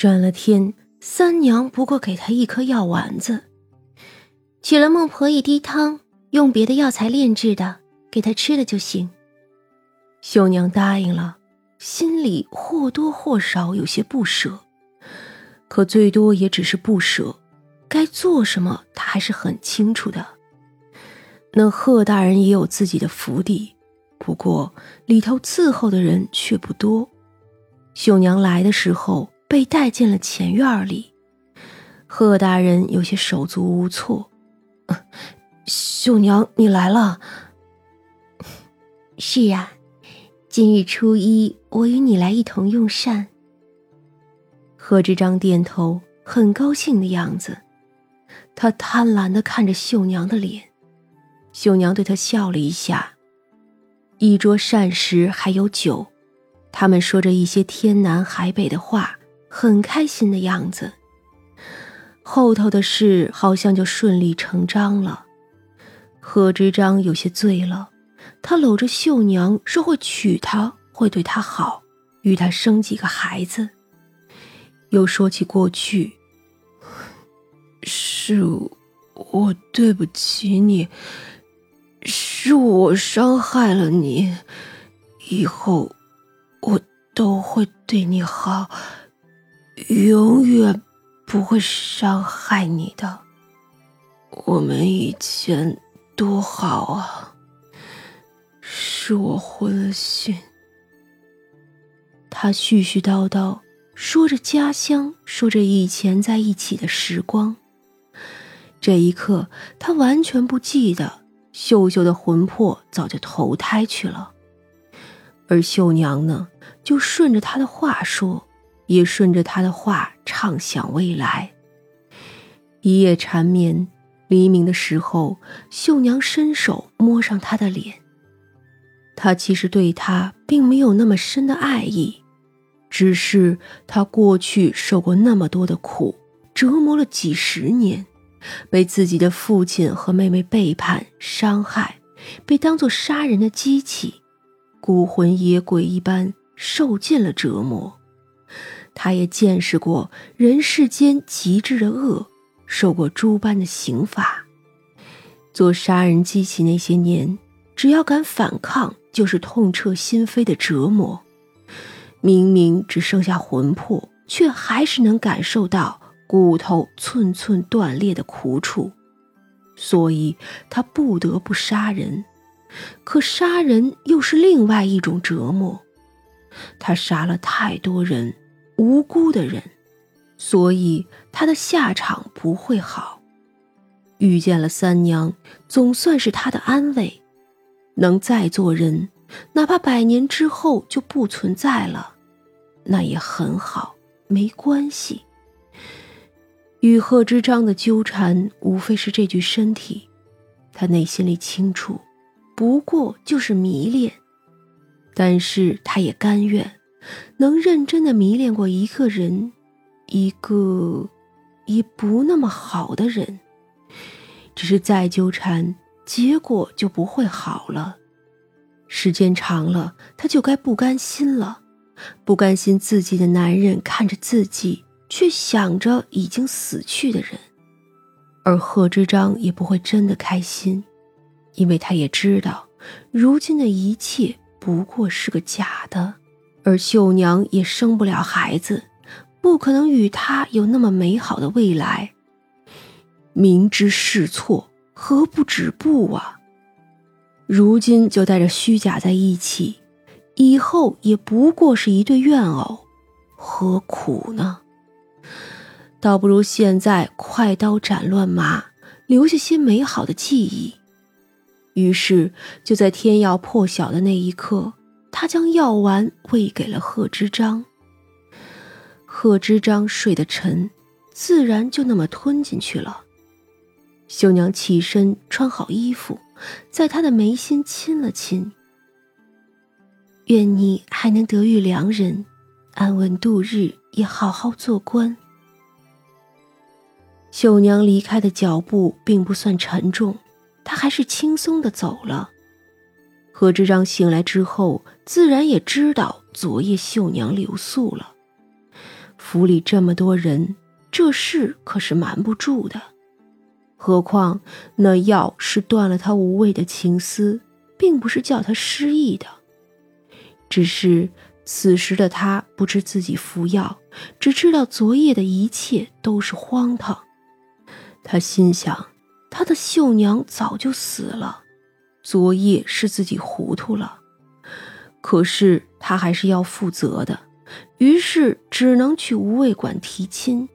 转了天，三娘不过给他一颗药丸子，取了孟婆一滴汤，用别的药材炼制的，给他吃了就行。秀娘答应了，心里或多或少有些不舍，可最多也只是不舍。该做什么，她还是很清楚的。那贺大人也有自己的府邸，不过里头伺候的人却不多。秀娘来的时候被带进了前院里，贺大人有些手足无措。秀娘，你来了。是呀，今日初一，我与你来一同用膳。贺知章点头，很高兴的样子。他贪婪的看着秀娘的脸，秀娘对他笑了一下。一桌膳食还有酒，他们说着一些天南海北的话，很开心的样子。后头的事好像就顺理成章了。贺知章有些醉了，他搂着秀娘说会娶她，会对她好，与她生几个孩子。又说起过去。是我对不起你，是我伤害了你，以后我都会对你好，永远不会伤害你的。我们以前多好啊！是我昏了心。他絮絮叨叨说着家乡，说着以前在一起的时光。这一刻，他完全不记得秀秀的魂魄早就投胎去了，而秀娘呢，就顺着他的话说，也顺着他的话畅想未来。一夜缠绵，黎明的时候，秀娘伸手摸上他的脸。他其实对他并没有那么深的爱意，只是他过去受过那么多的苦，折磨了几十年。被自己的父亲和妹妹背叛、伤害，被当作杀人的机器，孤魂野鬼一般受尽了折磨。他也见识过人世间极致的恶，受过诸般的刑罚。做杀人机器那些年，只要敢反抗，就是痛彻心扉的折磨。明明只剩下魂魄，却还是能感受到。骨头寸寸断裂的苦楚，所以他不得不杀人。可杀人又是另外一种折磨。他杀了太多人，无辜的人，所以他的下场不会好。遇见了三娘，总算是他的安慰。能再做人，哪怕百年之后就不存在了，那也很好，没关系。与贺知章的纠缠，无非是这具身体。他内心里清楚，不过就是迷恋。但是他也甘愿，能认真的迷恋过一个人，一个，也不那么好的人。只是再纠缠，结果就不会好了。时间长了，他就该不甘心了，不甘心自己的男人看着自己。却想着已经死去的人，而贺知章也不会真的开心，因为他也知道，如今的一切不过是个假的，而秀娘也生不了孩子，不可能与他有那么美好的未来。明知是错，何不止步啊？如今就带着虚假在一起，以后也不过是一对怨偶，何苦呢？倒不如现在快刀斩乱麻，留下些美好的记忆。于是，就在天要破晓的那一刻，他将药丸喂给了贺知章。贺知章睡得沉，自然就那么吞进去了。秀娘起身穿好衣服，在他的眉心亲了亲。愿你还能得遇良人，安稳度日，也好好做官。秀娘离开的脚步并不算沉重，她还是轻松的走了。何知章醒来之后，自然也知道昨夜秀娘留宿了。府里这么多人，这事可是瞒不住的。何况那药是断了他无谓的情思，并不是叫他失忆的。只是此时的他不知自己服药，只知道昨夜的一切都是荒唐。他心想，他的绣娘早就死了，昨夜是自己糊涂了。可是他还是要负责的，于是只能去无畏馆提亲。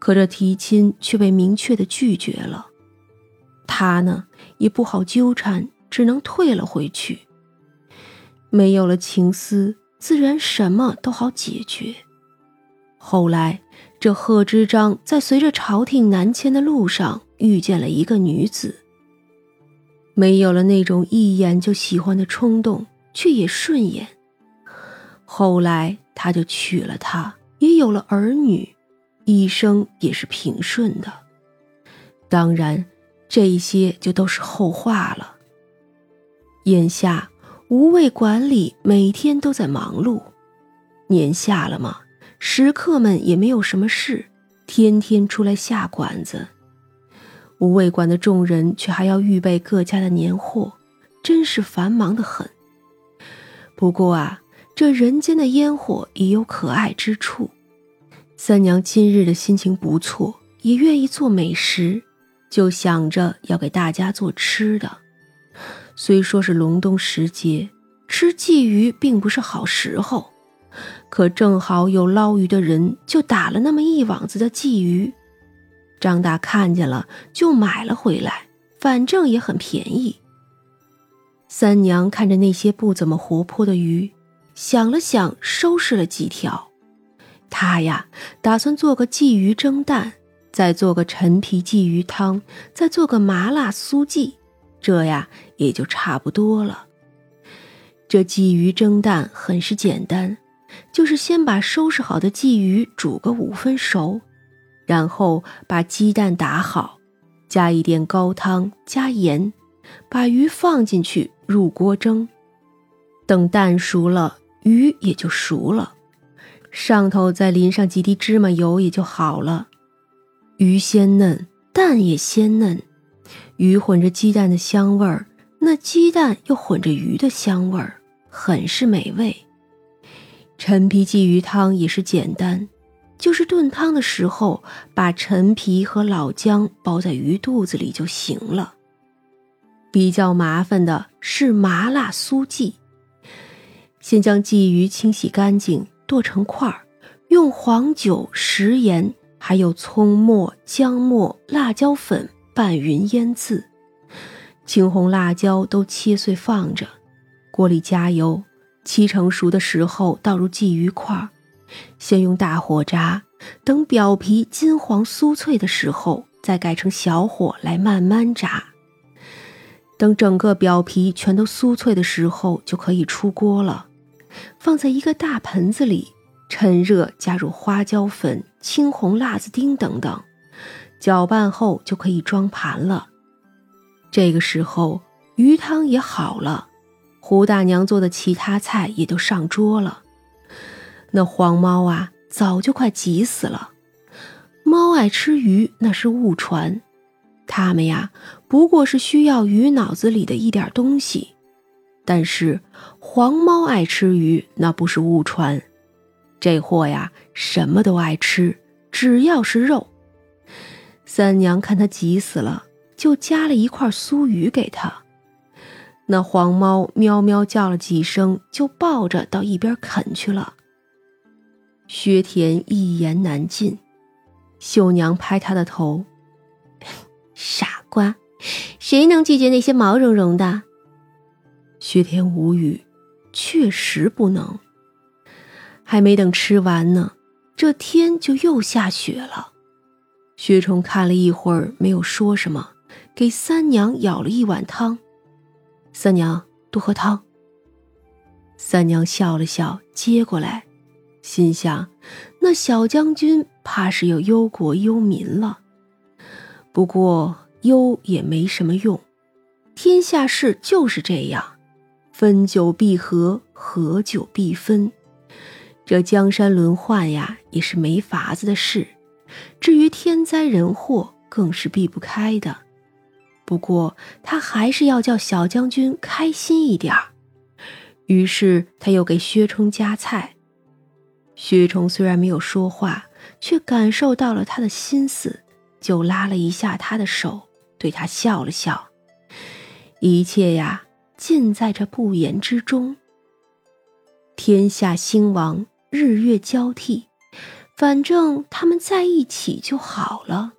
可这提亲却被明确的拒绝了，他呢也不好纠缠，只能退了回去。没有了情丝，自然什么都好解决。后来，这贺知章在随着朝廷南迁的路上遇见了一个女子，没有了那种一眼就喜欢的冲动。却也顺眼。后来他就娶了她，也有了儿女，一生也是平顺的。当然，这些就都是后话了。眼下无畏馆里每天都在忙碌，年下了嘛，食客们也没有什么事，天天出来下馆子。无味馆的众人却还要预备各家的年货，真是繁忙的很。不过啊，这人间的烟火也有可爱之处。三娘今日的心情不错，也愿意做美食，就想着要给大家做吃的。虽说是隆冬时节，吃鲫鱼并不是好时候，可正好有捞鱼的人就打了那么一网子的鲫鱼。张大看见了，就买了回来，反正也很便宜。三娘看着那些不怎么活泼的鱼，想了想，收拾了几条。她呀，打算做个鲫鱼蒸蛋，再做个陈皮鲫鱼汤，再做个麻辣酥鲫，这呀也就差不多了。这鲫鱼蒸蛋很是简单，就是先把收拾好的鲫鱼煮个五分熟，然后把鸡蛋打好，加一点高汤，加盐。把鱼放进去，入锅蒸。等蛋熟了，鱼也就熟了。上头再淋上几滴芝麻油，也就好了。鱼鲜嫩，蛋也鲜嫩，鱼混着鸡蛋的香味儿，那鸡蛋又混着鱼的香味儿，很是美味。陈皮鲫鱼汤也是简单，就是炖汤的时候，把陈皮和老姜包在鱼肚子里就行了。比较麻烦的是麻辣酥鲫。先将鲫鱼清洗干净，剁成块儿，用黄酒、食盐，还有葱末、姜末、辣椒粉拌匀腌渍。青红辣椒都切碎放着，锅里加油，七成熟的时候倒入鲫鱼块儿，先用大火炸，等表皮金黄酥脆的时候，再改成小火来慢慢炸。等整个表皮全都酥脆的时候，就可以出锅了。放在一个大盆子里，趁热加入花椒粉、青红辣子丁等等，搅拌后就可以装盘了。这个时候，鱼汤也好了，胡大娘做的其他菜也都上桌了。那黄猫啊，早就快急死了。猫爱吃鱼，那是误传。他们呀，不过是需要鱼脑子里的一点东西，但是黄猫爱吃鱼，那不是误传。这货呀，什么都爱吃，只要是肉。三娘看他急死了，就夹了一块酥鱼给他。那黄猫喵喵叫了几声，就抱着到一边啃去了。薛田一言难尽，秀娘拍他的头。傻瓜，谁能拒绝那些毛茸茸的？薛田无语，确实不能。还没等吃完呢，这天就又下雪了。薛冲看了一会儿，没有说什么，给三娘舀了一碗汤。三娘多喝汤。三娘笑了笑，接过来，心想：那小将军怕是要忧国忧民了。不过忧也没什么用，天下事就是这样，分久必合，合久必分。这江山轮换呀，也是没法子的事。至于天灾人祸，更是避不开的。不过他还是要叫小将军开心一点儿。于是他又给薛冲夹菜。徐崇虽然没有说话，却感受到了他的心思，就拉了一下他的手，对他笑了笑。一切呀，尽在这不言之中。天下兴亡，日月交替。反正他们在一起就好了。